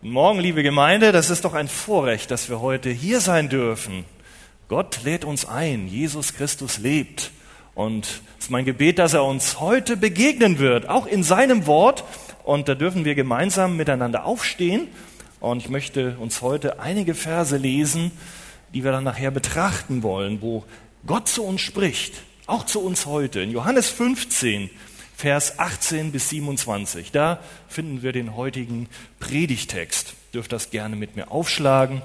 Morgen, liebe Gemeinde. Das ist doch ein Vorrecht, dass wir heute hier sein dürfen. Gott lädt uns ein. Jesus Christus lebt. Und es ist mein Gebet, dass er uns heute begegnen wird, auch in seinem Wort. Und da dürfen wir gemeinsam miteinander aufstehen. Und ich möchte uns heute einige Verse lesen, die wir dann nachher betrachten wollen, wo Gott zu uns spricht, auch zu uns heute. In Johannes 15, Vers 18 bis 27. Da finden wir den heutigen Predigtext. Dürft das gerne mit mir aufschlagen.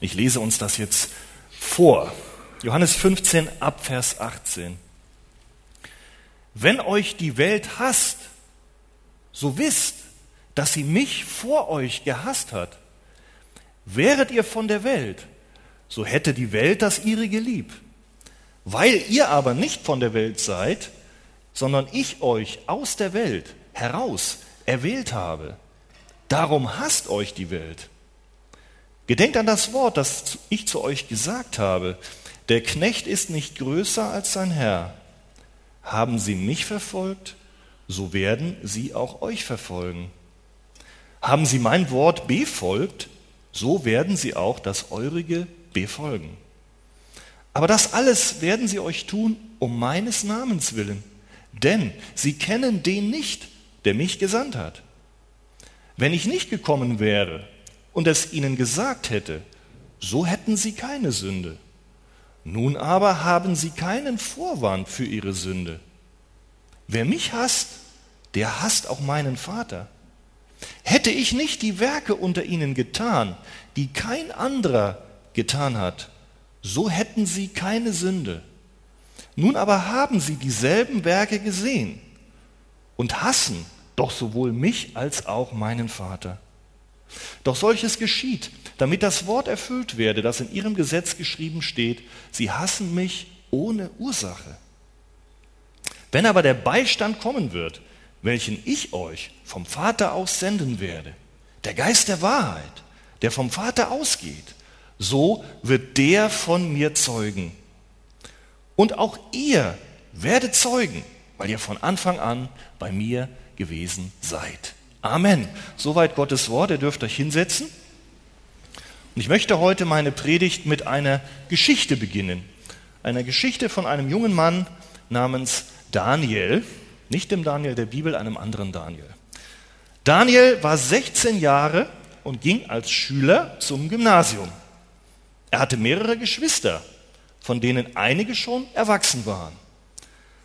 Ich lese uns das jetzt vor. Johannes 15 ab Vers 18. Wenn euch die Welt hasst, so wisst, dass sie mich vor euch gehasst hat. Wäret ihr von der Welt, so hätte die Welt das ihrige lieb. Weil ihr aber nicht von der Welt seid, sondern ich euch aus der Welt heraus erwählt habe. Darum hasst euch die Welt. Gedenkt an das Wort, das ich zu euch gesagt habe. Der Knecht ist nicht größer als sein Herr. Haben sie mich verfolgt, so werden sie auch euch verfolgen. Haben sie mein Wort befolgt, so werden sie auch das eurige befolgen. Aber das alles werden sie euch tun um meines Namens willen denn sie kennen den nicht, der mich gesandt hat. Wenn ich nicht gekommen wäre und es ihnen gesagt hätte, so hätten sie keine Sünde. Nun aber haben sie keinen Vorwand für ihre Sünde. Wer mich hasst, der hasst auch meinen Vater. Hätte ich nicht die Werke unter ihnen getan, die kein anderer getan hat, so hätten sie keine Sünde. Nun aber haben sie dieselben Werke gesehen und hassen doch sowohl mich als auch meinen Vater. Doch solches geschieht, damit das Wort erfüllt werde, das in ihrem Gesetz geschrieben steht, sie hassen mich ohne Ursache. Wenn aber der Beistand kommen wird, welchen ich euch vom Vater aus senden werde, der Geist der Wahrheit, der vom Vater ausgeht, so wird der von mir zeugen. Und auch ihr werdet Zeugen, weil ihr von Anfang an bei mir gewesen seid. Amen. Soweit Gottes Wort. Ihr dürft euch hinsetzen. Und ich möchte heute meine Predigt mit einer Geschichte beginnen. Einer Geschichte von einem jungen Mann namens Daniel. Nicht dem Daniel der Bibel, einem anderen Daniel. Daniel war 16 Jahre und ging als Schüler zum Gymnasium. Er hatte mehrere Geschwister von denen einige schon erwachsen waren.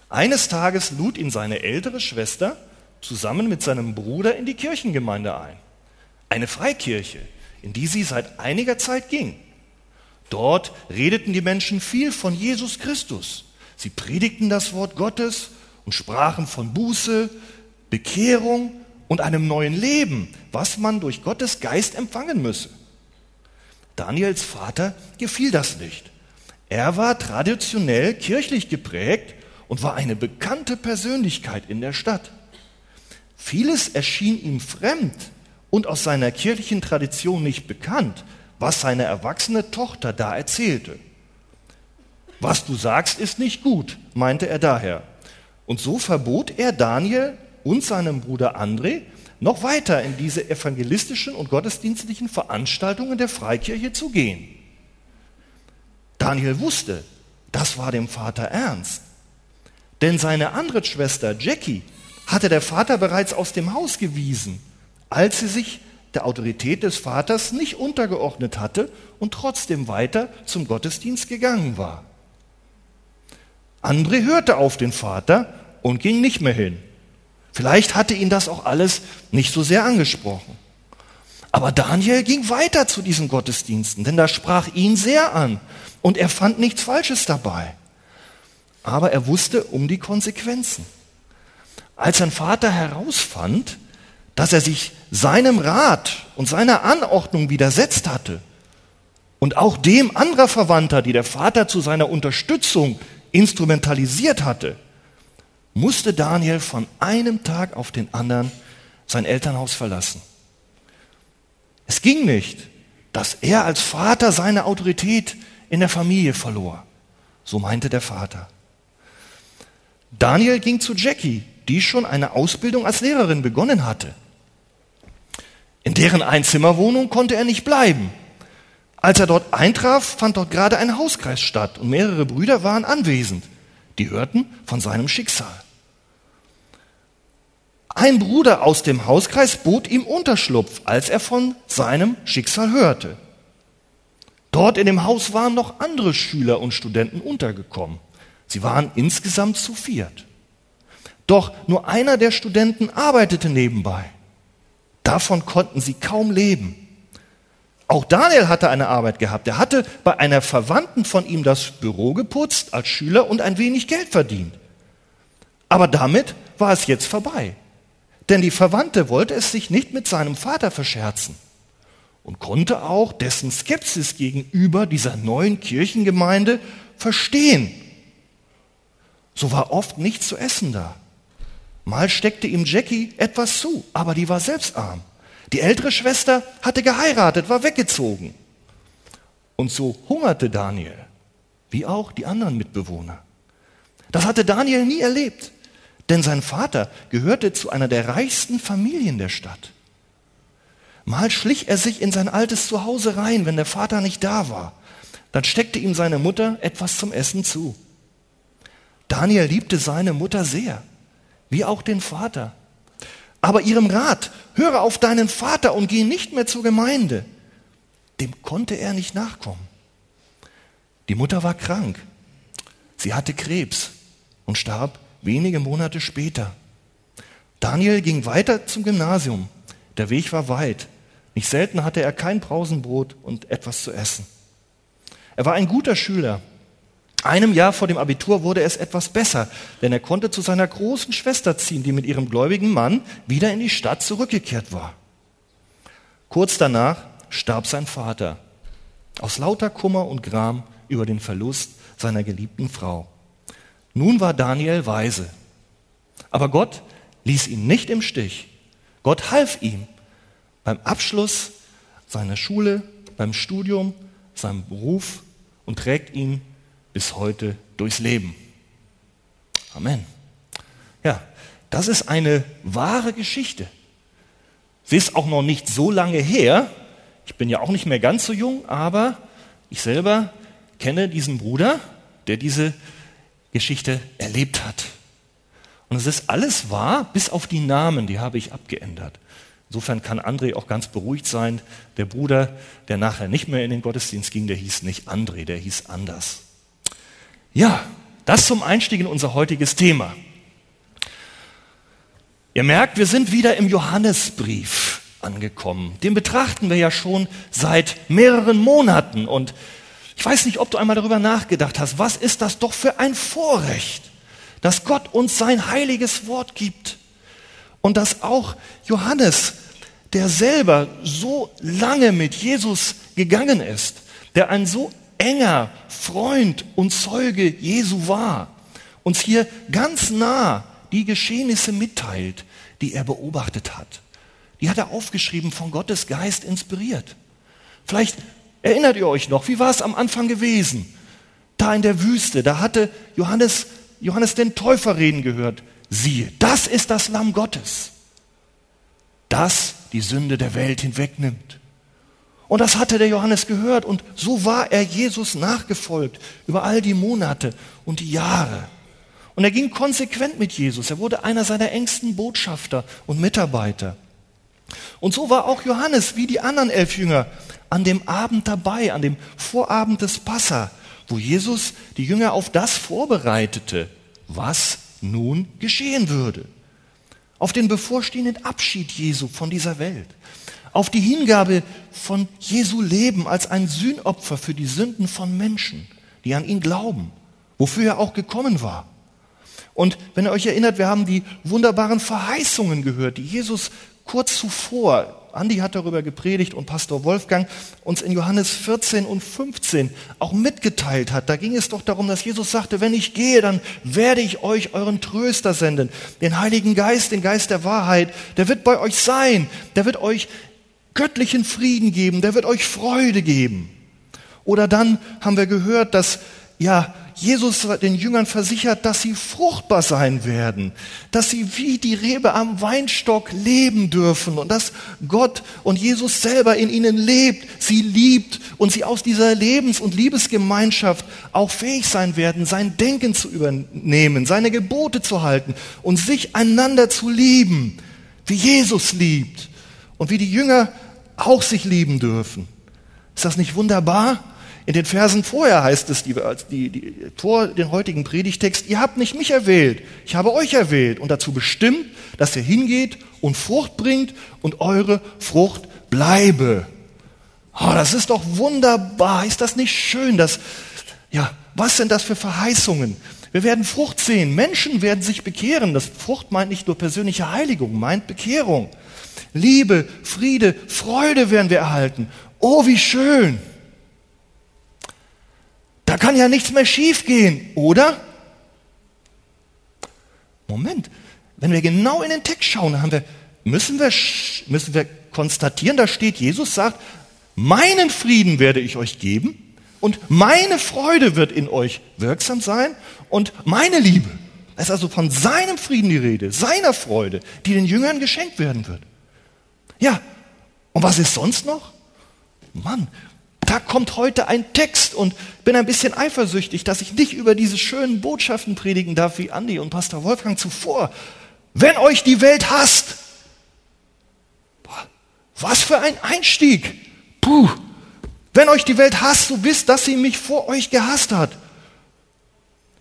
Eines Tages lud ihn seine ältere Schwester zusammen mit seinem Bruder in die Kirchengemeinde ein. Eine Freikirche, in die sie seit einiger Zeit ging. Dort redeten die Menschen viel von Jesus Christus. Sie predigten das Wort Gottes und sprachen von Buße, Bekehrung und einem neuen Leben, was man durch Gottes Geist empfangen müsse. Daniels Vater gefiel das nicht. Er war traditionell kirchlich geprägt und war eine bekannte Persönlichkeit in der Stadt. Vieles erschien ihm fremd und aus seiner kirchlichen Tradition nicht bekannt, was seine erwachsene Tochter da erzählte. Was du sagst, ist nicht gut, meinte er daher. Und so verbot er Daniel und seinem Bruder André, noch weiter in diese evangelistischen und gottesdienstlichen Veranstaltungen der Freikirche zu gehen. Daniel wusste, das war dem Vater ernst. Denn seine andere Schwester Jackie hatte der Vater bereits aus dem Haus gewiesen, als sie sich der Autorität des Vaters nicht untergeordnet hatte und trotzdem weiter zum Gottesdienst gegangen war. André hörte auf den Vater und ging nicht mehr hin. Vielleicht hatte ihn das auch alles nicht so sehr angesprochen. Aber Daniel ging weiter zu diesen Gottesdiensten, denn das sprach ihn sehr an und er fand nichts Falsches dabei. Aber er wusste um die Konsequenzen. Als sein Vater herausfand, dass er sich seinem Rat und seiner Anordnung widersetzt hatte und auch dem anderer Verwandter, die der Vater zu seiner Unterstützung instrumentalisiert hatte, musste Daniel von einem Tag auf den anderen sein Elternhaus verlassen. Es ging nicht, dass er als Vater seine Autorität in der Familie verlor. So meinte der Vater. Daniel ging zu Jackie, die schon eine Ausbildung als Lehrerin begonnen hatte. In deren Einzimmerwohnung konnte er nicht bleiben. Als er dort eintraf, fand dort gerade ein Hauskreis statt und mehrere Brüder waren anwesend. Die hörten von seinem Schicksal. Ein Bruder aus dem Hauskreis bot ihm Unterschlupf, als er von seinem Schicksal hörte. Dort in dem Haus waren noch andere Schüler und Studenten untergekommen. Sie waren insgesamt zu viert. Doch nur einer der Studenten arbeitete nebenbei. Davon konnten sie kaum leben. Auch Daniel hatte eine Arbeit gehabt. Er hatte bei einer Verwandten von ihm das Büro geputzt als Schüler und ein wenig Geld verdient. Aber damit war es jetzt vorbei. Denn die Verwandte wollte es sich nicht mit seinem Vater verscherzen und konnte auch dessen Skepsis gegenüber dieser neuen Kirchengemeinde verstehen. So war oft nichts zu essen da. Mal steckte ihm Jackie etwas zu, aber die war selbst arm. Die ältere Schwester hatte geheiratet, war weggezogen. Und so hungerte Daniel, wie auch die anderen Mitbewohner. Das hatte Daniel nie erlebt, denn sein Vater gehörte zu einer der reichsten Familien der Stadt. Mal schlich er sich in sein altes Zuhause rein, wenn der Vater nicht da war. Dann steckte ihm seine Mutter etwas zum Essen zu. Daniel liebte seine Mutter sehr, wie auch den Vater. Aber ihrem Rat, höre auf deinen Vater und geh nicht mehr zur Gemeinde, dem konnte er nicht nachkommen. Die Mutter war krank. Sie hatte Krebs und starb wenige Monate später. Daniel ging weiter zum Gymnasium. Der Weg war weit. Nicht selten hatte er kein Brausenbrot und etwas zu essen. Er war ein guter Schüler. Einem Jahr vor dem Abitur wurde es etwas besser, denn er konnte zu seiner großen Schwester ziehen, die mit ihrem gläubigen Mann wieder in die Stadt zurückgekehrt war. Kurz danach starb sein Vater aus lauter Kummer und Gram über den Verlust seiner geliebten Frau. Nun war Daniel weise, aber Gott ließ ihn nicht im Stich. Gott half ihm beim Abschluss seiner Schule, beim Studium, seinem Beruf und trägt ihn bis heute durchs Leben. Amen. Ja, das ist eine wahre Geschichte. Sie ist auch noch nicht so lange her. Ich bin ja auch nicht mehr ganz so jung, aber ich selber kenne diesen Bruder, der diese Geschichte erlebt hat. Und es ist alles wahr, bis auf die Namen, die habe ich abgeändert. Insofern kann André auch ganz beruhigt sein. Der Bruder, der nachher nicht mehr in den Gottesdienst ging, der hieß nicht André, der hieß anders. Ja, das zum Einstieg in unser heutiges Thema. Ihr merkt, wir sind wieder im Johannesbrief angekommen. Den betrachten wir ja schon seit mehreren Monaten. Und ich weiß nicht, ob du einmal darüber nachgedacht hast, was ist das doch für ein Vorrecht, dass Gott uns sein heiliges Wort gibt. Und dass auch Johannes, der selber so lange mit Jesus gegangen ist, der ein so enger Freund und Zeuge Jesu war, uns hier ganz nah die Geschehnisse mitteilt, die er beobachtet hat. Die hat er aufgeschrieben, von Gottes Geist inspiriert. Vielleicht erinnert ihr euch noch, wie war es am Anfang gewesen? Da in der Wüste, da hatte Johannes, Johannes den Täufer reden gehört siehe, das ist das Lamm Gottes, das die Sünde der Welt hinwegnimmt. Und das hatte der Johannes gehört und so war er Jesus nachgefolgt über all die Monate und die Jahre. Und er ging konsequent mit Jesus. Er wurde einer seiner engsten Botschafter und Mitarbeiter. Und so war auch Johannes wie die anderen elf Jünger an dem Abend dabei, an dem Vorabend des Passa, wo Jesus die Jünger auf das vorbereitete, was nun geschehen würde. Auf den bevorstehenden Abschied Jesu von dieser Welt. Auf die Hingabe von Jesu Leben als ein Sühnopfer für die Sünden von Menschen, die an ihn glauben, wofür er auch gekommen war. Und wenn ihr euch erinnert, wir haben die wunderbaren Verheißungen gehört, die Jesus kurz zuvor Andi hat darüber gepredigt und Pastor Wolfgang uns in Johannes 14 und 15 auch mitgeteilt hat. Da ging es doch darum, dass Jesus sagte, wenn ich gehe, dann werde ich euch euren Tröster senden, den Heiligen Geist, den Geist der Wahrheit. Der wird bei euch sein, der wird euch göttlichen Frieden geben, der wird euch Freude geben. Oder dann haben wir gehört, dass ja, Jesus den Jüngern versichert, dass sie fruchtbar sein werden, dass sie wie die Rebe am Weinstock leben dürfen und dass Gott und Jesus selber in ihnen lebt, sie liebt und sie aus dieser Lebens- und Liebesgemeinschaft auch fähig sein werden, sein Denken zu übernehmen, seine Gebote zu halten und sich einander zu lieben, wie Jesus liebt und wie die Jünger auch sich lieben dürfen. Ist das nicht wunderbar? In den Versen vorher heißt es, die, die, die, vor den heutigen Predigtext, ihr habt nicht mich erwählt, ich habe euch erwählt und dazu bestimmt, dass ihr hingeht und Frucht bringt und eure Frucht bleibe. Oh, das ist doch wunderbar. Ist das nicht schön? Dass, ja, was sind das für Verheißungen? Wir werden Frucht sehen. Menschen werden sich bekehren. Das Frucht meint nicht nur persönliche Heiligung, meint Bekehrung. Liebe, Friede, Freude werden wir erhalten. Oh, wie schön. Kann ja nichts mehr schiefgehen, oder? Moment, wenn wir genau in den Text schauen, haben wir, müssen, wir, müssen wir konstatieren, da steht, Jesus sagt, meinen Frieden werde ich euch geben und meine Freude wird in euch wirksam sein und meine Liebe. Es ist also von seinem Frieden die Rede, seiner Freude, die den Jüngern geschenkt werden wird. Ja, und was ist sonst noch? Mann, da kommt heute ein Text und bin ein bisschen eifersüchtig, dass ich nicht über diese schönen Botschaften predigen darf wie Andi und Pastor Wolfgang zuvor. Wenn euch die Welt hasst, was für ein Einstieg. Puh. Wenn euch die Welt hasst, so wisst, dass sie mich vor euch gehasst hat.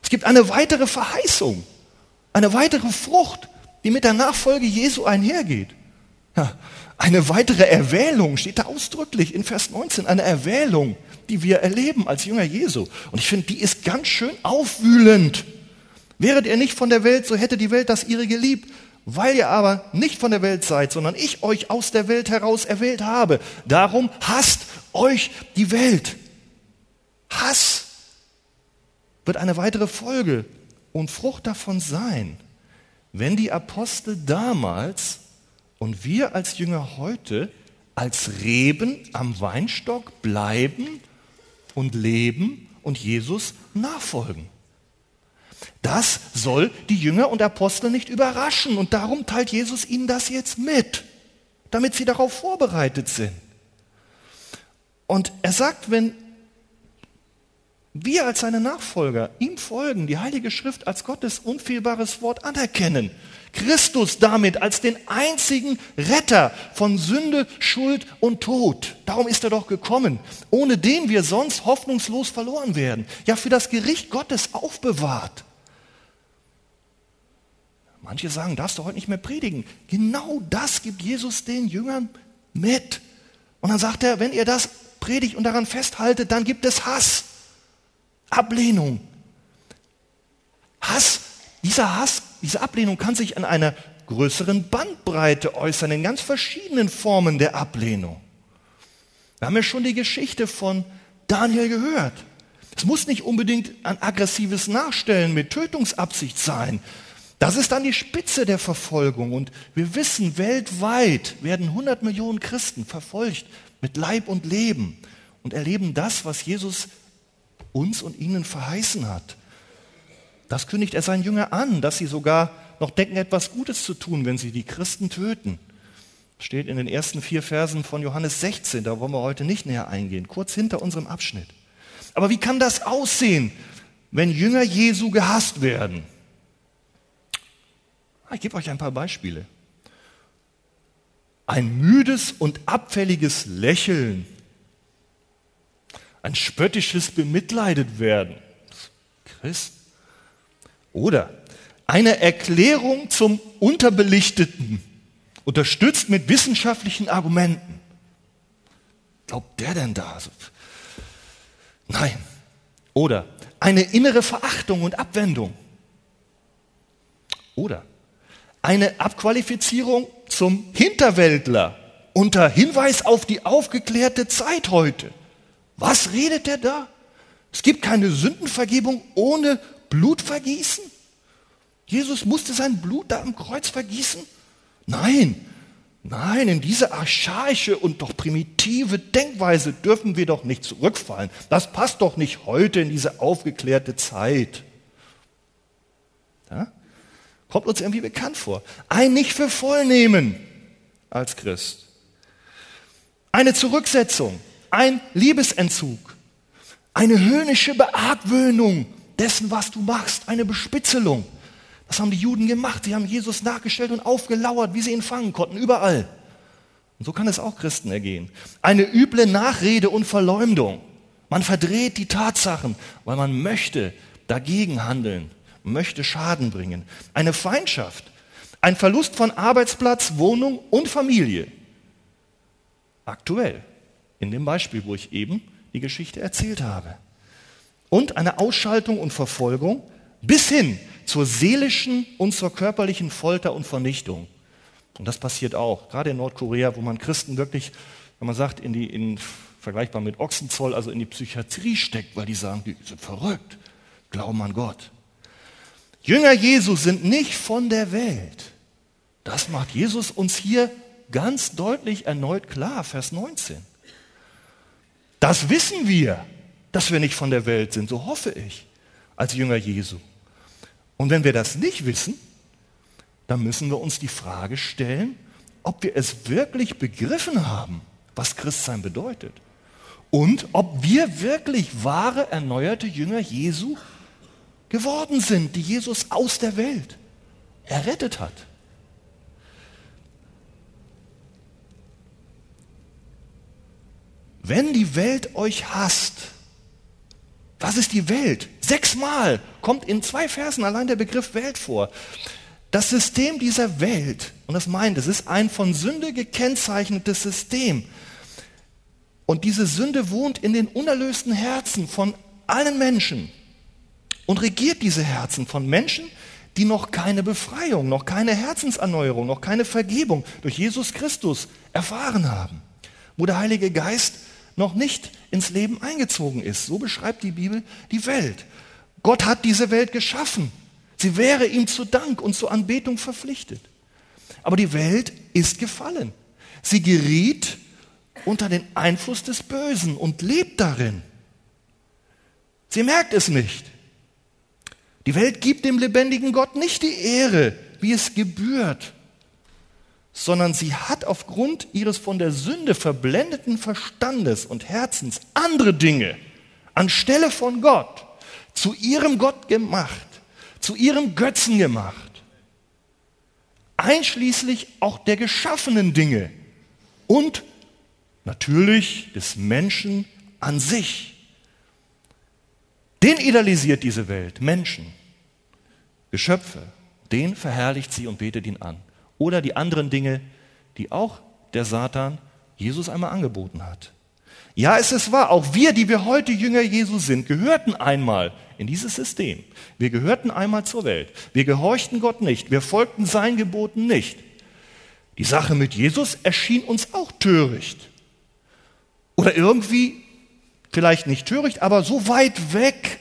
Es gibt eine weitere Verheißung, eine weitere Frucht, die mit der Nachfolge Jesu einhergeht. Ja, eine weitere Erwählung steht da ausdrücklich in Vers 19, eine Erwählung, die wir erleben als Jünger Jesu. Und ich finde, die ist ganz schön aufwühlend. Wäret ihr nicht von der Welt, so hätte die Welt das ihre geliebt. Weil ihr aber nicht von der Welt seid, sondern ich euch aus der Welt heraus erwählt habe. Darum hasst euch die Welt. Hass wird eine weitere Folge und Frucht davon sein, wenn die Apostel damals und wir als Jünger heute als Reben am Weinstock bleiben und leben und Jesus nachfolgen. Das soll die Jünger und Apostel nicht überraschen und darum teilt Jesus ihnen das jetzt mit, damit sie darauf vorbereitet sind. Und er sagt, wenn wir als seine Nachfolger ihm folgen, die Heilige Schrift als Gottes unfehlbares Wort anerkennen, Christus damit als den einzigen Retter von Sünde, Schuld und Tod. Darum ist er doch gekommen, ohne den wir sonst hoffnungslos verloren werden, ja für das Gericht Gottes aufbewahrt. Manche sagen, darfst du heute nicht mehr predigen. Genau das gibt Jesus den Jüngern mit. Und dann sagt er, wenn ihr das predigt und daran festhaltet, dann gibt es Hass, Ablehnung. Hass, dieser Hass diese Ablehnung kann sich an einer größeren Bandbreite äußern, in ganz verschiedenen Formen der Ablehnung. Wir haben ja schon die Geschichte von Daniel gehört. Es muss nicht unbedingt ein aggressives Nachstellen mit Tötungsabsicht sein. Das ist dann die Spitze der Verfolgung. Und wir wissen, weltweit werden 100 Millionen Christen verfolgt mit Leib und Leben und erleben das, was Jesus uns und ihnen verheißen hat. Das kündigt er seinen Jüngern an, dass sie sogar noch denken, etwas Gutes zu tun, wenn sie die Christen töten. Steht in den ersten vier Versen von Johannes 16, da wollen wir heute nicht näher eingehen, kurz hinter unserem Abschnitt. Aber wie kann das aussehen, wenn Jünger Jesu gehasst werden? Ah, ich gebe euch ein paar Beispiele. Ein müdes und abfälliges Lächeln, ein spöttisches Bemitleidet werden. Christ, oder eine Erklärung zum Unterbelichteten, unterstützt mit wissenschaftlichen Argumenten. Glaubt der denn da? Nein. Oder eine innere Verachtung und Abwendung. Oder eine Abqualifizierung zum Hinterwäldler unter Hinweis auf die aufgeklärte Zeit heute. Was redet der da? Es gibt keine Sündenvergebung ohne Blut vergießen? Jesus musste sein Blut da am Kreuz vergießen? Nein, Nein, in diese archaische und doch primitive Denkweise dürfen wir doch nicht zurückfallen. Das passt doch nicht heute in diese aufgeklärte Zeit. Ja? Kommt uns irgendwie bekannt vor. Ein nicht für voll nehmen als Christ. Eine Zurücksetzung, ein Liebesentzug, eine höhnische Beargwöhnung dessen, was du machst, eine Bespitzelung. Das haben die Juden gemacht. Sie haben Jesus nachgestellt und aufgelauert, wie sie ihn fangen konnten, überall. Und so kann es auch Christen ergehen. Eine üble Nachrede und Verleumdung. Man verdreht die Tatsachen, weil man möchte dagegen handeln, möchte Schaden bringen. Eine Feindschaft, ein Verlust von Arbeitsplatz, Wohnung und Familie. Aktuell, in dem Beispiel, wo ich eben die Geschichte erzählt habe. Und eine Ausschaltung und Verfolgung bis hin zur seelischen und zur körperlichen Folter und Vernichtung. Und das passiert auch, gerade in Nordkorea, wo man Christen wirklich, wenn man sagt, in die, in, vergleichbar mit Ochsenzoll, also in die Psychiatrie steckt, weil die sagen, die sind verrückt, glauben an Gott. Jünger Jesus sind nicht von der Welt. Das macht Jesus uns hier ganz deutlich erneut klar, Vers 19. Das wissen wir, dass wir nicht von der Welt sind, so hoffe ich, als Jünger Jesu. Und wenn wir das nicht wissen, dann müssen wir uns die Frage stellen, ob wir es wirklich begriffen haben, was Christsein bedeutet. Und ob wir wirklich wahre, erneuerte Jünger Jesu geworden sind, die Jesus aus der Welt errettet hat. Wenn die Welt euch hasst, was ist die Welt? Sechsmal kommt in zwei Versen allein der Begriff Welt vor. Das System dieser Welt, und das meint, es ist ein von Sünde gekennzeichnetes System. Und diese Sünde wohnt in den unerlösten Herzen von allen Menschen und regiert diese Herzen von Menschen, die noch keine Befreiung, noch keine Herzenserneuerung, noch keine Vergebung durch Jesus Christus erfahren haben, wo der Heilige Geist noch nicht ins Leben eingezogen ist. So beschreibt die Bibel die Welt. Gott hat diese Welt geschaffen. Sie wäre ihm zu Dank und zur Anbetung verpflichtet. Aber die Welt ist gefallen. Sie geriet unter den Einfluss des Bösen und lebt darin. Sie merkt es nicht. Die Welt gibt dem lebendigen Gott nicht die Ehre, wie es gebührt sondern sie hat aufgrund ihres von der Sünde verblendeten Verstandes und Herzens andere Dinge anstelle von Gott zu ihrem Gott gemacht, zu ihrem Götzen gemacht, einschließlich auch der geschaffenen Dinge und natürlich des Menschen an sich. Den idealisiert diese Welt, Menschen, Geschöpfe, den verherrlicht sie und betet ihn an oder die anderen Dinge, die auch der Satan Jesus einmal angeboten hat. Ja, es ist wahr, auch wir, die wir heute Jünger Jesu sind, gehörten einmal in dieses System. Wir gehörten einmal zur Welt. Wir gehorchten Gott nicht. Wir folgten seinen Geboten nicht. Die Sache mit Jesus erschien uns auch töricht. Oder irgendwie, vielleicht nicht töricht, aber so weit weg,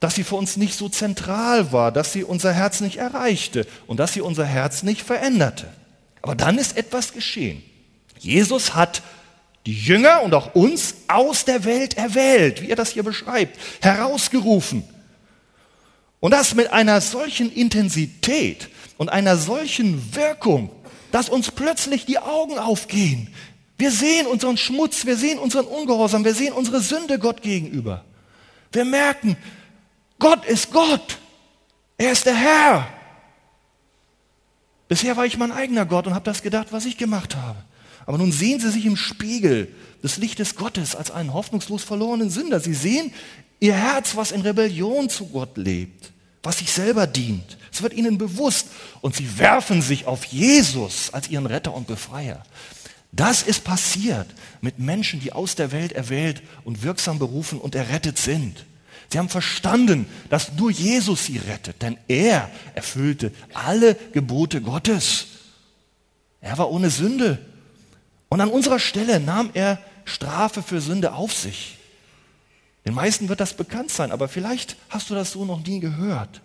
dass sie für uns nicht so zentral war, dass sie unser Herz nicht erreichte und dass sie unser Herz nicht veränderte. Aber dann ist etwas geschehen. Jesus hat die Jünger und auch uns aus der Welt erwählt, wie er das hier beschreibt, herausgerufen. Und das mit einer solchen Intensität und einer solchen Wirkung, dass uns plötzlich die Augen aufgehen. Wir sehen unseren Schmutz, wir sehen unseren Ungehorsam, wir sehen unsere Sünde Gott gegenüber. Wir merken, Gott ist Gott. Er ist der Herr. Bisher war ich mein eigener Gott und habe das gedacht, was ich gemacht habe. Aber nun sehen sie sich im Spiegel des Lichtes Gottes als einen hoffnungslos verlorenen Sünder. Sie sehen ihr Herz, was in Rebellion zu Gott lebt, was sich selber dient. Es wird ihnen bewusst und sie werfen sich auf Jesus als ihren Retter und Befreier. Das ist passiert mit Menschen, die aus der Welt erwählt und wirksam berufen und errettet sind. Sie haben verstanden, dass nur Jesus sie rettet, denn er erfüllte alle Gebote Gottes. Er war ohne Sünde. Und an unserer Stelle nahm er Strafe für Sünde auf sich. Den meisten wird das bekannt sein, aber vielleicht hast du das so noch nie gehört.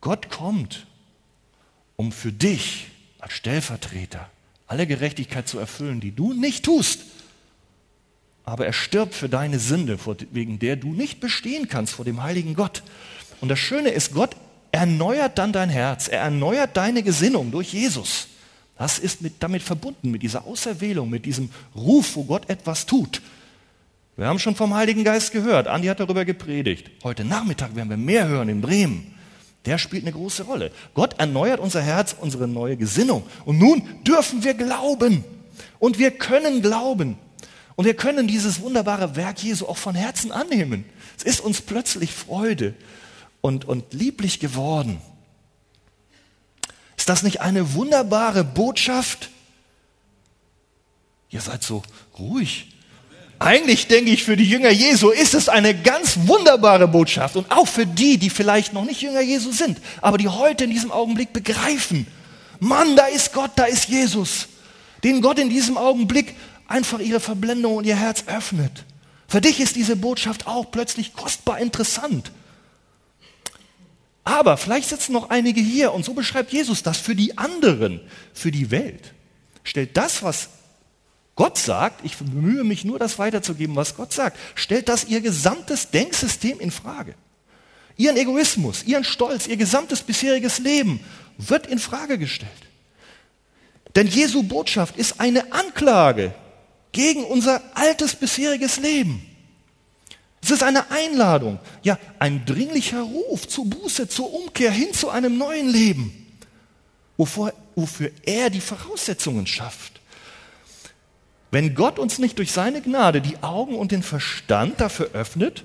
Gott kommt, um für dich als Stellvertreter, alle Gerechtigkeit zu erfüllen, die du nicht tust. Aber er stirbt für deine Sünde, wegen der du nicht bestehen kannst vor dem heiligen Gott. Und das Schöne ist, Gott erneuert dann dein Herz, er erneuert deine Gesinnung durch Jesus. Das ist mit, damit verbunden, mit dieser Auserwählung, mit diesem Ruf, wo Gott etwas tut. Wir haben schon vom Heiligen Geist gehört. Andi hat darüber gepredigt. Heute Nachmittag werden wir mehr hören in Bremen. Der spielt eine große Rolle. Gott erneuert unser Herz, unsere neue Gesinnung. Und nun dürfen wir glauben. Und wir können glauben. Und wir können dieses wunderbare Werk Jesu auch von Herzen annehmen. Es ist uns plötzlich Freude und, und lieblich geworden. Ist das nicht eine wunderbare Botschaft? Ihr seid so ruhig. Eigentlich denke ich, für die Jünger Jesu ist es eine ganz wunderbare Botschaft und auch für die, die vielleicht noch nicht Jünger Jesu sind, aber die heute in diesem Augenblick begreifen, Mann, da ist Gott, da ist Jesus, den Gott in diesem Augenblick einfach ihre Verblendung und ihr Herz öffnet. Für dich ist diese Botschaft auch plötzlich kostbar interessant. Aber vielleicht sitzen noch einige hier und so beschreibt Jesus das für die anderen, für die Welt. Stellt das, was Gott sagt, ich bemühe mich nur, das weiterzugeben, was Gott sagt, stellt das ihr gesamtes Denksystem in Frage. Ihren Egoismus, ihren Stolz, ihr gesamtes bisheriges Leben wird in Frage gestellt. Denn Jesu Botschaft ist eine Anklage gegen unser altes bisheriges Leben. Es ist eine Einladung, ja, ein dringlicher Ruf zur Buße, zur Umkehr hin zu einem neuen Leben, wofür, wofür er die Voraussetzungen schafft. Wenn Gott uns nicht durch seine Gnade die Augen und den Verstand dafür öffnet,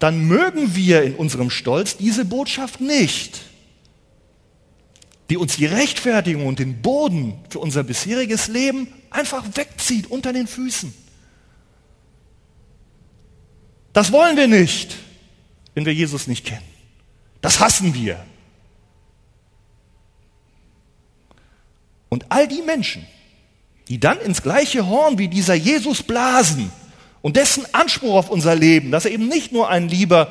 dann mögen wir in unserem Stolz diese Botschaft nicht, die uns die Rechtfertigung und den Boden für unser bisheriges Leben einfach wegzieht unter den Füßen. Das wollen wir nicht, wenn wir Jesus nicht kennen. Das hassen wir. Und all die Menschen, die dann ins gleiche Horn wie dieser Jesus blasen und dessen Anspruch auf unser Leben, dass er eben nicht nur ein lieber,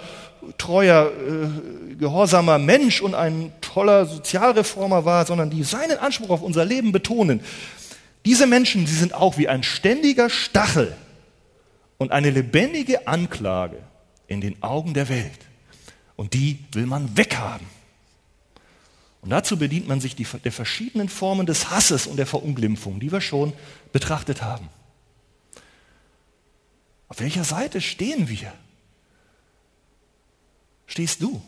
treuer, äh, gehorsamer Mensch und ein toller Sozialreformer war, sondern die seinen Anspruch auf unser Leben betonen, diese Menschen, sie sind auch wie ein ständiger Stachel und eine lebendige Anklage in den Augen der Welt. Und die will man weghaben. Und dazu bedient man sich die, der verschiedenen Formen des Hasses und der Verunglimpfung, die wir schon betrachtet haben. Auf welcher Seite stehen wir? Stehst du?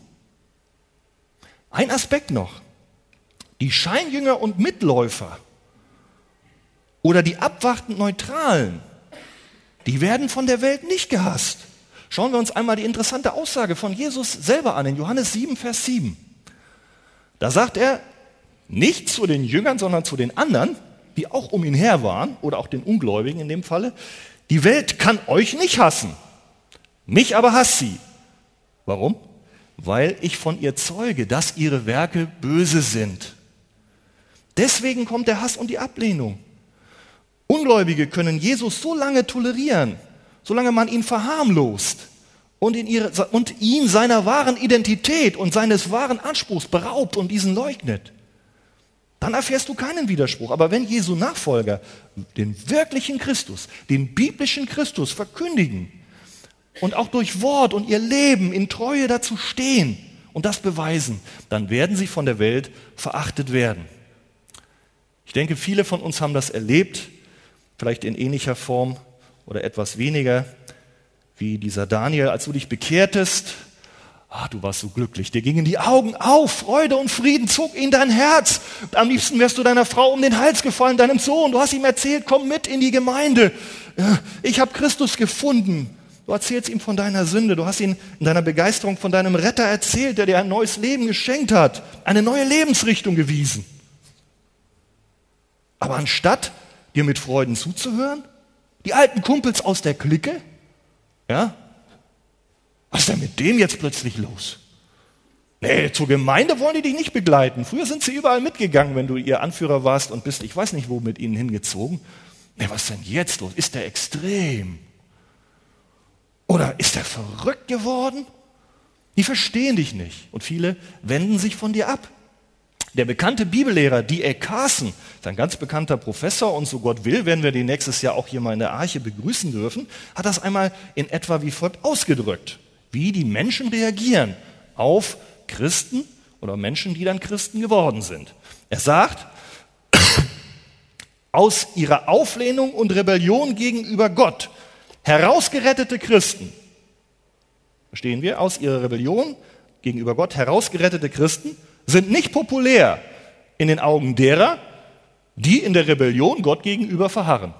Ein Aspekt noch. Die Scheinjünger und Mitläufer oder die abwartend Neutralen die werden von der Welt nicht gehasst. Schauen wir uns einmal die interessante Aussage von Jesus selber an, in Johannes 7, Vers 7. Da sagt er, nicht zu den Jüngern, sondern zu den anderen, die auch um ihn her waren, oder auch den Ungläubigen in dem Falle, die Welt kann euch nicht hassen, mich aber hasst sie. Warum? Weil ich von ihr zeuge, dass ihre Werke böse sind. Deswegen kommt der Hass und die Ablehnung. Ungläubige können Jesus so lange tolerieren, solange man ihn verharmlost und, ihre, und ihn seiner wahren Identität und seines wahren Anspruchs beraubt und diesen leugnet. Dann erfährst du keinen Widerspruch. Aber wenn Jesu Nachfolger den wirklichen Christus, den biblischen Christus verkündigen und auch durch Wort und ihr Leben in Treue dazu stehen und das beweisen, dann werden sie von der Welt verachtet werden. Ich denke, viele von uns haben das erlebt, vielleicht in ähnlicher Form oder etwas weniger wie dieser Daniel, als du dich bekehrtest. Ah, du warst so glücklich, dir gingen die Augen auf, Freude und Frieden zog in dein Herz. Am liebsten wärst du deiner Frau um den Hals gefallen, deinem Sohn. Du hast ihm erzählt, komm mit in die Gemeinde. Ich habe Christus gefunden. Du erzählst ihm von deiner Sünde. Du hast ihn in deiner Begeisterung von deinem Retter erzählt, der dir ein neues Leben geschenkt hat, eine neue Lebensrichtung gewiesen. Aber anstatt dir mit Freuden zuzuhören? Die alten Kumpels aus der Clique? Ja? Was ist denn mit dem jetzt plötzlich los? Nee, zur Gemeinde wollen die dich nicht begleiten. Früher sind sie überall mitgegangen, wenn du ihr Anführer warst und bist, ich weiß nicht wo, mit ihnen hingezogen. Nee, was ist denn jetzt los? Ist der extrem? Oder ist er verrückt geworden? Die verstehen dich nicht. Und viele wenden sich von dir ab. Der bekannte Bibellehrer D.A. Carson, ist ein ganz bekannter Professor und so Gott will, werden wir den nächstes Jahr auch hier mal in der Arche begrüßen dürfen, hat das einmal in etwa wie folgt ausgedrückt, wie die Menschen reagieren auf Christen oder Menschen, die dann Christen geworden sind. Er sagt, aus ihrer Auflehnung und Rebellion gegenüber Gott herausgerettete Christen, verstehen wir, aus ihrer Rebellion gegenüber Gott herausgerettete Christen sind nicht populär in den Augen derer, die in der Rebellion Gott gegenüber verharren.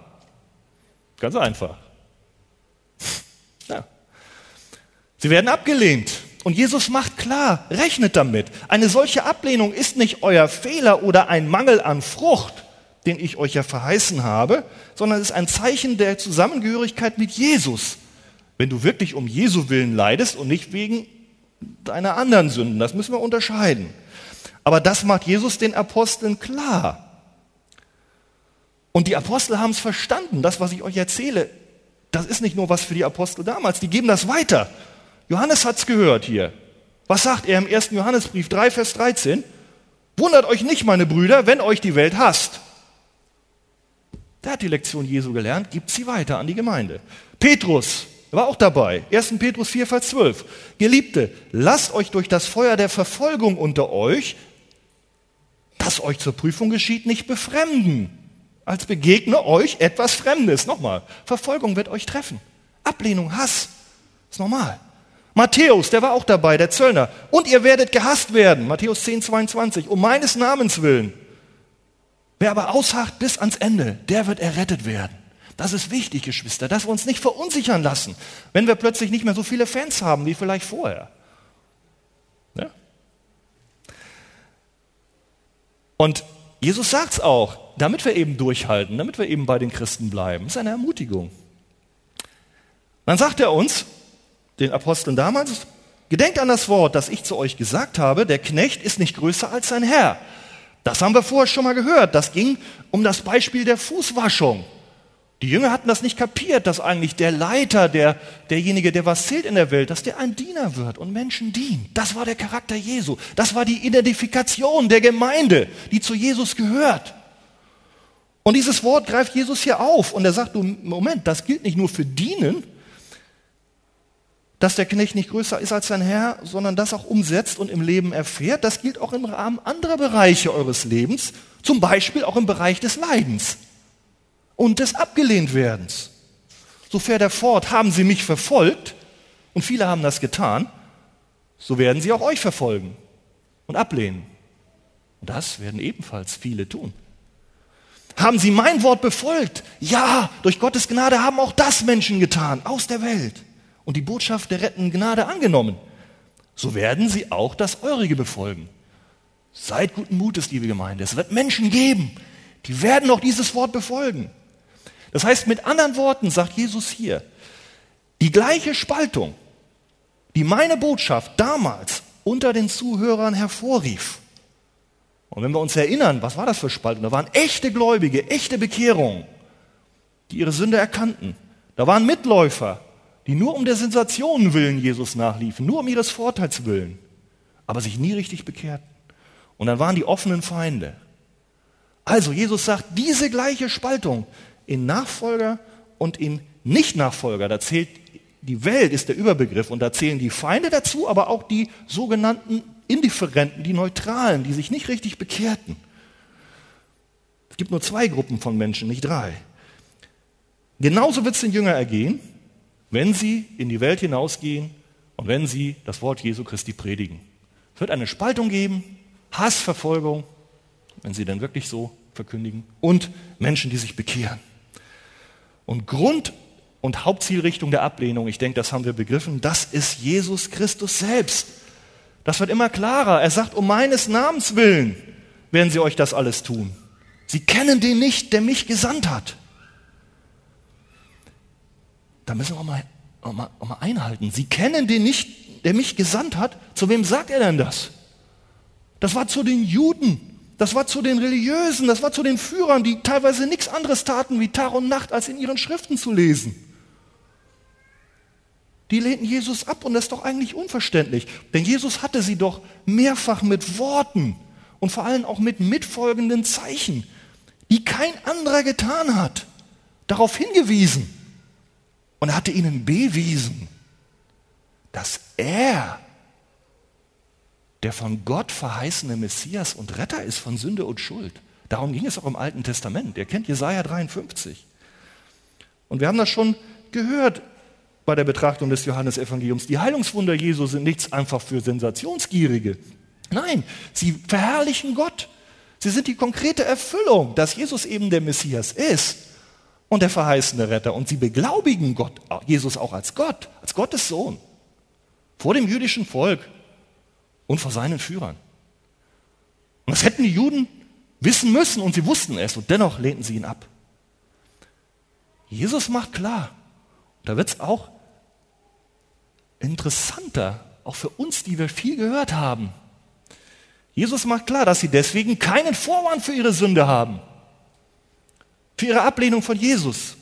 Ganz einfach. Ja. Sie werden abgelehnt. Und Jesus macht klar, rechnet damit. Eine solche Ablehnung ist nicht euer Fehler oder ein Mangel an Frucht, den ich euch ja verheißen habe, sondern es ist ein Zeichen der Zusammengehörigkeit mit Jesus. Wenn du wirklich um Jesu willen leidest und nicht wegen deiner anderen Sünden. Das müssen wir unterscheiden. Aber das macht Jesus den Aposteln klar. Und die Apostel haben es verstanden. Das, was ich euch erzähle, das ist nicht nur was für die Apostel damals. Die geben das weiter. Johannes hat es gehört hier. Was sagt er im 1. Johannesbrief 3, Vers 13? Wundert euch nicht, meine Brüder, wenn euch die Welt hasst. Der hat die Lektion Jesu gelernt, gibt sie weiter an die Gemeinde. Petrus war auch dabei. 1. Petrus 4, Vers 12. Geliebte, lasst euch durch das Feuer der Verfolgung unter euch das euch zur Prüfung geschieht, nicht befremden, als begegne euch etwas Fremdes. Nochmal, Verfolgung wird euch treffen. Ablehnung, Hass, ist normal. Matthäus, der war auch dabei, der Zöllner. Und ihr werdet gehasst werden, Matthäus 10, 22, um meines Namens willen. Wer aber ausharrt bis ans Ende, der wird errettet werden. Das ist wichtig, Geschwister, dass wir uns nicht verunsichern lassen, wenn wir plötzlich nicht mehr so viele Fans haben wie vielleicht vorher. Und Jesus sagt es auch, damit wir eben durchhalten, damit wir eben bei den Christen bleiben. Das ist eine Ermutigung. Dann sagt er uns, den Aposteln damals, gedenkt an das Wort, das ich zu euch gesagt habe, der Knecht ist nicht größer als sein Herr. Das haben wir vorher schon mal gehört. Das ging um das Beispiel der Fußwaschung. Die Jünger hatten das nicht kapiert, dass eigentlich der Leiter, der, derjenige, der was zählt in der Welt, dass der ein Diener wird und Menschen dient. Das war der Charakter Jesu. Das war die Identifikation der Gemeinde, die zu Jesus gehört. Und dieses Wort greift Jesus hier auf und er sagt, du, Moment, das gilt nicht nur für Dienen, dass der Knecht nicht größer ist als sein Herr, sondern das auch umsetzt und im Leben erfährt. Das gilt auch im Rahmen anderer Bereiche eures Lebens, zum Beispiel auch im Bereich des Leidens und des Abgelehntwerdens. So fährt er fort, haben sie mich verfolgt, und viele haben das getan, so werden sie auch euch verfolgen und ablehnen. Und das werden ebenfalls viele tun. Haben sie mein Wort befolgt? Ja, durch Gottes Gnade haben auch das Menschen getan, aus der Welt, und die Botschaft der rettenden Gnade angenommen. So werden sie auch das Eurige befolgen. Seid guten Mutes, liebe Gemeinde. Es wird Menschen geben, die werden auch dieses Wort befolgen. Das heißt, mit anderen Worten sagt Jesus hier, die gleiche Spaltung, die meine Botschaft damals unter den Zuhörern hervorrief. Und wenn wir uns erinnern, was war das für Spaltung? Da waren echte Gläubige, echte Bekehrungen, die ihre Sünde erkannten. Da waren Mitläufer, die nur um der Sensationen willen Jesus nachliefen, nur um ihres Vorteils willen, aber sich nie richtig bekehrten. Und dann waren die offenen Feinde. Also Jesus sagt, diese gleiche Spaltung, in Nachfolger und in Nicht-Nachfolger. Da zählt die Welt ist der Überbegriff und da zählen die Feinde dazu, aber auch die sogenannten Indifferenten, die Neutralen, die sich nicht richtig bekehrten. Es gibt nur zwei Gruppen von Menschen, nicht drei. Genauso wird es den Jünger ergehen, wenn sie in die Welt hinausgehen und wenn sie das Wort Jesu Christi predigen. Es wird eine Spaltung geben, Hassverfolgung, wenn sie dann wirklich so verkündigen, und Menschen, die sich bekehren. Und Grund und Hauptzielrichtung der Ablehnung, ich denke, das haben wir begriffen, das ist Jesus Christus selbst. Das wird immer klarer. Er sagt, um meines Namens willen werden sie euch das alles tun. Sie kennen den nicht, der mich gesandt hat. Da müssen wir auch mal, auch mal, auch mal einhalten. Sie kennen den nicht, der mich gesandt hat. Zu wem sagt er denn das? Das war zu den Juden. Das war zu den Religiösen, das war zu den Führern, die teilweise nichts anderes taten wie Tag und Nacht, als in ihren Schriften zu lesen. Die lehnten Jesus ab und das ist doch eigentlich unverständlich. Denn Jesus hatte sie doch mehrfach mit Worten und vor allem auch mit mitfolgenden Zeichen, die kein anderer getan hat, darauf hingewiesen und er hatte ihnen bewiesen, dass er der von Gott verheißene Messias und Retter ist von Sünde und Schuld. Darum ging es auch im Alten Testament. Ihr kennt Jesaja 53. Und wir haben das schon gehört bei der Betrachtung des Johannesevangeliums. Die Heilungswunder Jesu sind nichts einfach für Sensationsgierige. Nein, sie verherrlichen Gott. Sie sind die konkrete Erfüllung, dass Jesus eben der Messias ist und der verheißene Retter. Und sie beglaubigen Gott, Jesus auch als Gott, als Gottes Sohn, vor dem jüdischen Volk und vor seinen Führern. Und das hätten die Juden wissen müssen und sie wussten es und dennoch lehnten sie ihn ab. Jesus macht klar, da wird es auch interessanter, auch für uns, die wir viel gehört haben. Jesus macht klar, dass sie deswegen keinen Vorwand für ihre Sünde haben, für ihre Ablehnung von Jesus.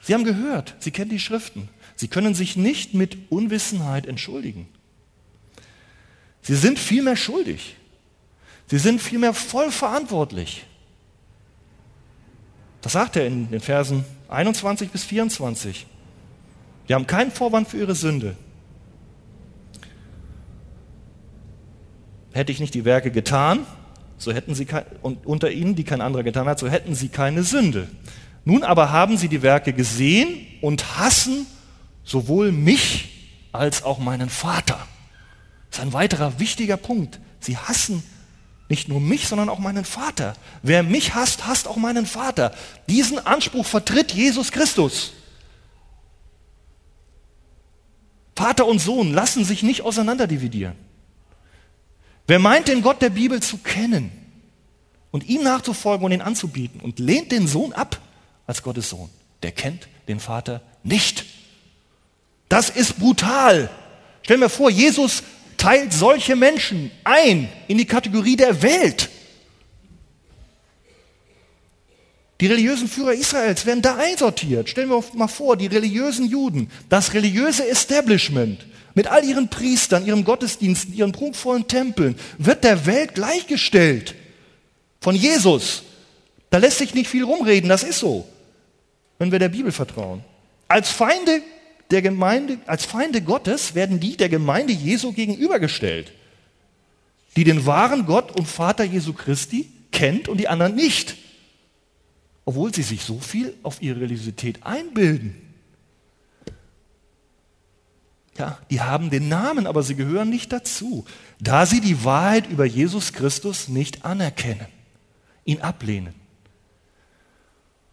Sie haben gehört, sie kennen die Schriften. Sie können sich nicht mit Unwissenheit entschuldigen. Sie sind vielmehr schuldig. Sie sind vielmehr voll verantwortlich. Das sagt er in den Versen 21 bis 24. Wir haben keinen Vorwand für ihre Sünde. Hätte ich nicht die Werke getan, so hätten sie und unter ihnen, die kein anderer getan hat, so hätten sie keine Sünde. Nun aber haben sie die Werke gesehen und hassen sowohl mich als auch meinen Vater. Ist ein weiterer wichtiger Punkt. Sie hassen nicht nur mich, sondern auch meinen Vater. Wer mich hasst, hasst auch meinen Vater. Diesen Anspruch vertritt Jesus Christus. Vater und Sohn lassen sich nicht auseinanderdividieren. Wer meint, den Gott der Bibel zu kennen und ihm nachzufolgen und ihn anzubieten und lehnt den Sohn ab als Gottes Sohn, der kennt den Vater nicht. Das ist brutal. Stell mir vor, Jesus teilt solche Menschen ein in die Kategorie der Welt. Die religiösen Führer Israels werden da einsortiert. Stellen wir uns mal vor, die religiösen Juden, das religiöse Establishment mit all ihren Priestern, ihren Gottesdiensten, ihren prunkvollen Tempeln wird der Welt gleichgestellt. Von Jesus. Da lässt sich nicht viel rumreden, das ist so, wenn wir der Bibel vertrauen. Als Feinde der Gemeinde, als Feinde Gottes werden die der Gemeinde Jesu gegenübergestellt, die den wahren Gott und Vater Jesu Christi kennt und die anderen nicht, obwohl sie sich so viel auf ihre Religiosität einbilden. Ja, die haben den Namen, aber sie gehören nicht dazu, da sie die Wahrheit über Jesus Christus nicht anerkennen, ihn ablehnen.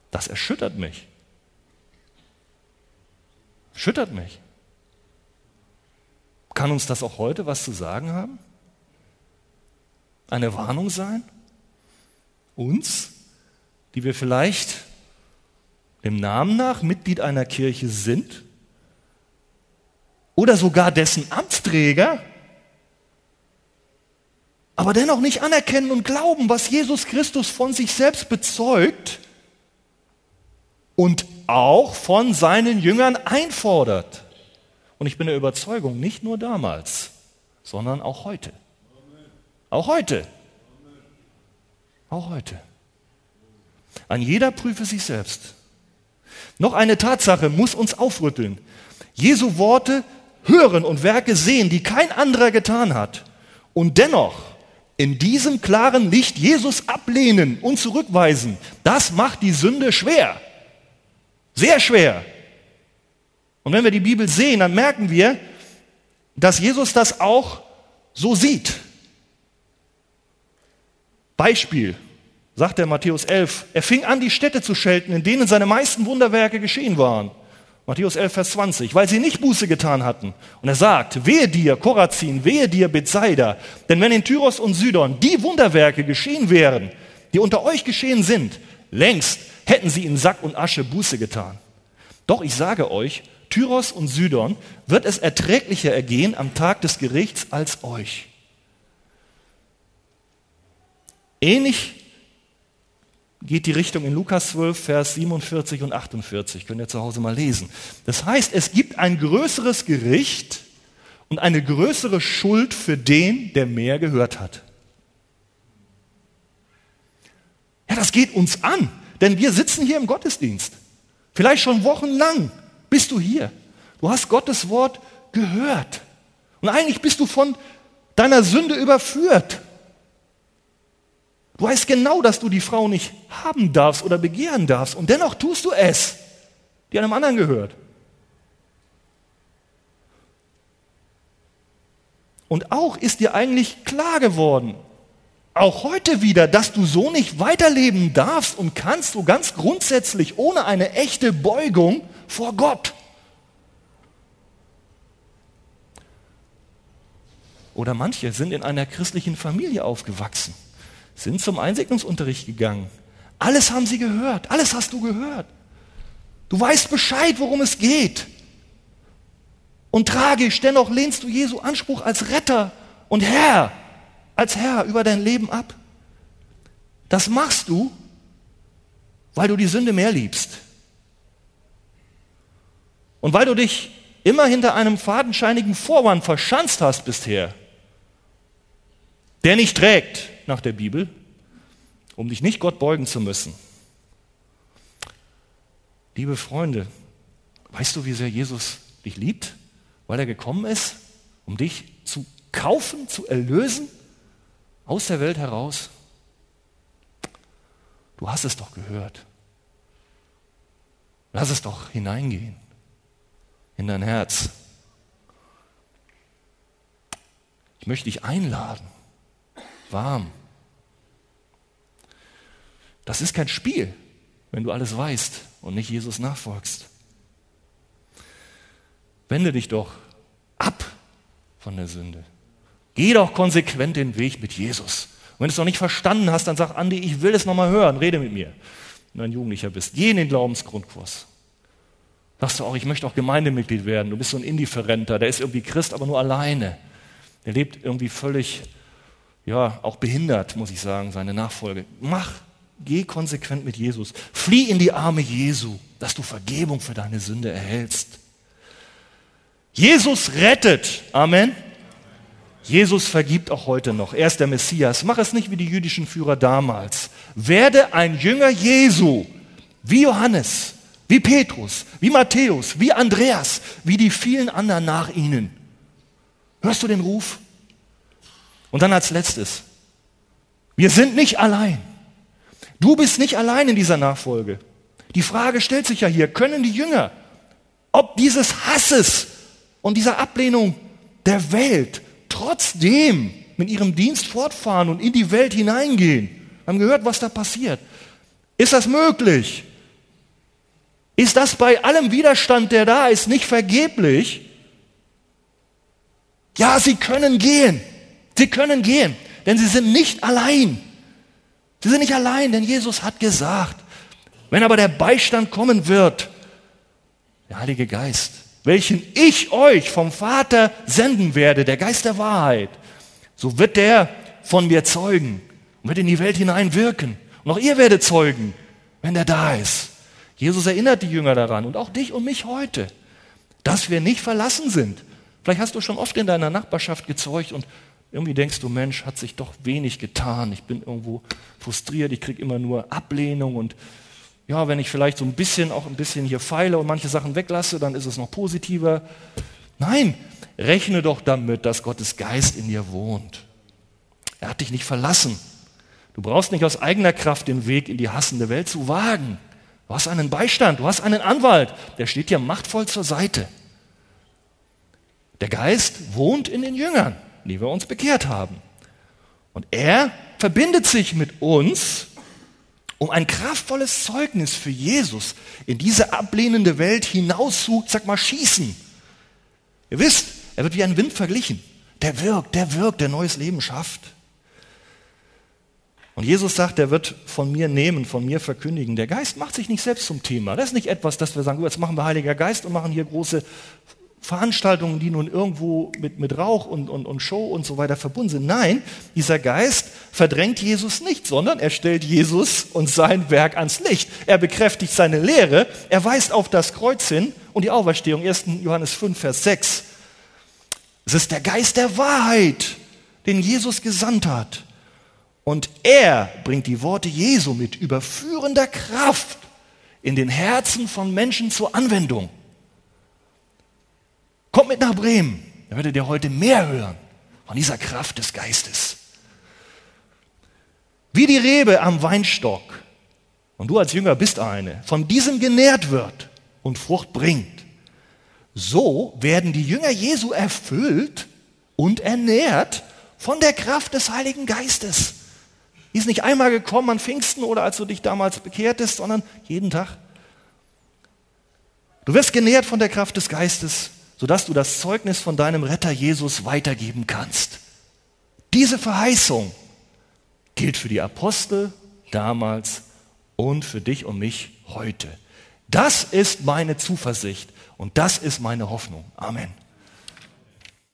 Das erschüttert mich. Schüttert mich. Kann uns das auch heute was zu sagen haben? Eine Warnung sein? Uns, die wir vielleicht dem Namen nach Mitglied einer Kirche sind oder sogar dessen Amtsträger, aber dennoch nicht anerkennen und glauben, was Jesus Christus von sich selbst bezeugt und auch von seinen Jüngern einfordert. Und ich bin der Überzeugung, nicht nur damals, sondern auch heute. Auch heute. Auch heute. Ein jeder prüfe sich selbst. Noch eine Tatsache muss uns aufrütteln. Jesu Worte hören und Werke sehen, die kein anderer getan hat. Und dennoch in diesem klaren Licht Jesus ablehnen und zurückweisen, das macht die Sünde schwer. Sehr schwer. Und wenn wir die Bibel sehen, dann merken wir, dass Jesus das auch so sieht. Beispiel, sagt er Matthäus 11, er fing an, die Städte zu schelten, in denen seine meisten Wunderwerke geschehen waren. Matthäus 11, Vers 20, weil sie nicht Buße getan hatten. Und er sagt, wehe dir, Korazin, wehe dir, Bethsaida, denn wenn in Tyros und Sidon die Wunderwerke geschehen wären, die unter euch geschehen sind, längst hätten sie in Sack und Asche Buße getan. Doch ich sage euch, Tyros und Sidon wird es erträglicher ergehen am Tag des Gerichts als euch. Ähnlich geht die Richtung in Lukas 12, Vers 47 und 48. Könnt ihr zu Hause mal lesen. Das heißt, es gibt ein größeres Gericht und eine größere Schuld für den, der mehr gehört hat. Ja, das geht uns an, denn wir sitzen hier im Gottesdienst. Vielleicht schon wochenlang bist du hier. Du hast Gottes Wort gehört. Und eigentlich bist du von deiner Sünde überführt. Du weißt genau, dass du die Frau nicht haben darfst oder begehren darfst. Und dennoch tust du es, die einem anderen gehört. Und auch ist dir eigentlich klar geworden, auch heute wieder, dass du so nicht weiterleben darfst und kannst, so ganz grundsätzlich ohne eine echte Beugung vor Gott. Oder manche sind in einer christlichen Familie aufgewachsen, sind zum Einsegnungsunterricht gegangen. Alles haben sie gehört, alles hast du gehört. Du weißt Bescheid, worum es geht. Und tragisch, dennoch lehnst du Jesu Anspruch als Retter und Herr, als Herr über dein Leben ab. Das machst du, weil du die Sünde mehr liebst. Und weil du dich immer hinter einem fadenscheinigen Vorwand verschanzt hast bisher der nicht trägt nach der Bibel, um dich nicht Gott beugen zu müssen. Liebe Freunde, weißt du, wie sehr Jesus dich liebt? Weil er gekommen ist, um dich zu kaufen, zu erlösen, aus der Welt heraus. Du hast es doch gehört. Lass es doch hineingehen in dein Herz. Ich möchte dich einladen warm. Das ist kein Spiel, wenn du alles weißt und nicht Jesus nachfolgst. Wende dich doch ab von der Sünde. Geh doch konsequent den Weg mit Jesus. Und wenn du es noch nicht verstanden hast, dann sag, Andi, ich will es nochmal hören, rede mit mir. Wenn du ein Jugendlicher bist, geh in den Glaubensgrundkurs. Sagst du auch, ich möchte auch Gemeindemitglied werden. Du bist so ein Indifferenter, der ist irgendwie Christ, aber nur alleine. Der lebt irgendwie völlig ja, auch behindert, muss ich sagen, seine Nachfolge. Mach, geh konsequent mit Jesus. Flieh in die Arme Jesu, dass du Vergebung für deine Sünde erhältst. Jesus rettet. Amen. Jesus vergibt auch heute noch. Er ist der Messias. Mach es nicht wie die jüdischen Führer damals. Werde ein Jünger Jesu, wie Johannes, wie Petrus, wie Matthäus, wie Andreas, wie die vielen anderen nach ihnen. Hörst du den Ruf? Und dann als letztes, wir sind nicht allein. Du bist nicht allein in dieser Nachfolge. Die Frage stellt sich ja hier, können die Jünger, ob dieses Hasses und dieser Ablehnung der Welt trotzdem mit ihrem Dienst fortfahren und in die Welt hineingehen? Haben gehört, was da passiert. Ist das möglich? Ist das bei allem Widerstand, der da ist, nicht vergeblich? Ja, sie können gehen. Sie können gehen, denn sie sind nicht allein. Sie sind nicht allein, denn Jesus hat gesagt, wenn aber der Beistand kommen wird, der Heilige Geist, welchen ich euch vom Vater senden werde, der Geist der Wahrheit, so wird der von mir zeugen und wird in die Welt hinein wirken. Und auch ihr werdet zeugen, wenn der da ist. Jesus erinnert die Jünger daran und auch dich und mich heute, dass wir nicht verlassen sind. Vielleicht hast du schon oft in deiner Nachbarschaft gezeugt und irgendwie denkst du, Mensch, hat sich doch wenig getan. Ich bin irgendwo frustriert, ich kriege immer nur Ablehnung und ja, wenn ich vielleicht so ein bisschen auch ein bisschen hier feile und manche Sachen weglasse, dann ist es noch positiver. Nein, rechne doch damit, dass Gottes Geist in dir wohnt. Er hat dich nicht verlassen. Du brauchst nicht aus eigener Kraft den Weg in die hassende Welt zu wagen. Du hast einen Beistand, du hast einen Anwalt, der steht dir machtvoll zur Seite. Der Geist wohnt in den Jüngern die wir uns bekehrt haben. Und er verbindet sich mit uns, um ein kraftvolles Zeugnis für Jesus in diese ablehnende Welt hinaus zu, sag mal, schießen. Ihr wisst, er wird wie ein Wind verglichen. Der wirkt, der wirkt, der neues Leben schafft. Und Jesus sagt, er wird von mir nehmen, von mir verkündigen. Der Geist macht sich nicht selbst zum Thema. Das ist nicht etwas, dass wir sagen, jetzt machen wir Heiliger Geist und machen hier große Veranstaltungen, die nun irgendwo mit, mit Rauch und, und, und Show und so weiter verbunden sind. Nein, dieser Geist verdrängt Jesus nicht, sondern er stellt Jesus und sein Werk ans Licht. Er bekräftigt seine Lehre, er weist auf das Kreuz hin und die Auferstehung, 1. Johannes 5, Vers 6. Es ist der Geist der Wahrheit, den Jesus gesandt hat. Und er bringt die Worte Jesu mit überführender Kraft in den Herzen von Menschen zur Anwendung. Kommt mit nach Bremen, da werdet ihr heute mehr hören von dieser Kraft des Geistes. Wie die Rebe am Weinstock, und du als Jünger bist eine, von diesem genährt wird und Frucht bringt, so werden die Jünger Jesu erfüllt und ernährt von der Kraft des Heiligen Geistes. Die ist nicht einmal gekommen an Pfingsten oder als du dich damals bekehrtest, sondern jeden Tag. Du wirst genährt von der Kraft des Geistes, sodass du das Zeugnis von deinem Retter Jesus weitergeben kannst. Diese Verheißung gilt für die Apostel damals und für dich und mich heute. Das ist meine Zuversicht und das ist meine Hoffnung. Amen.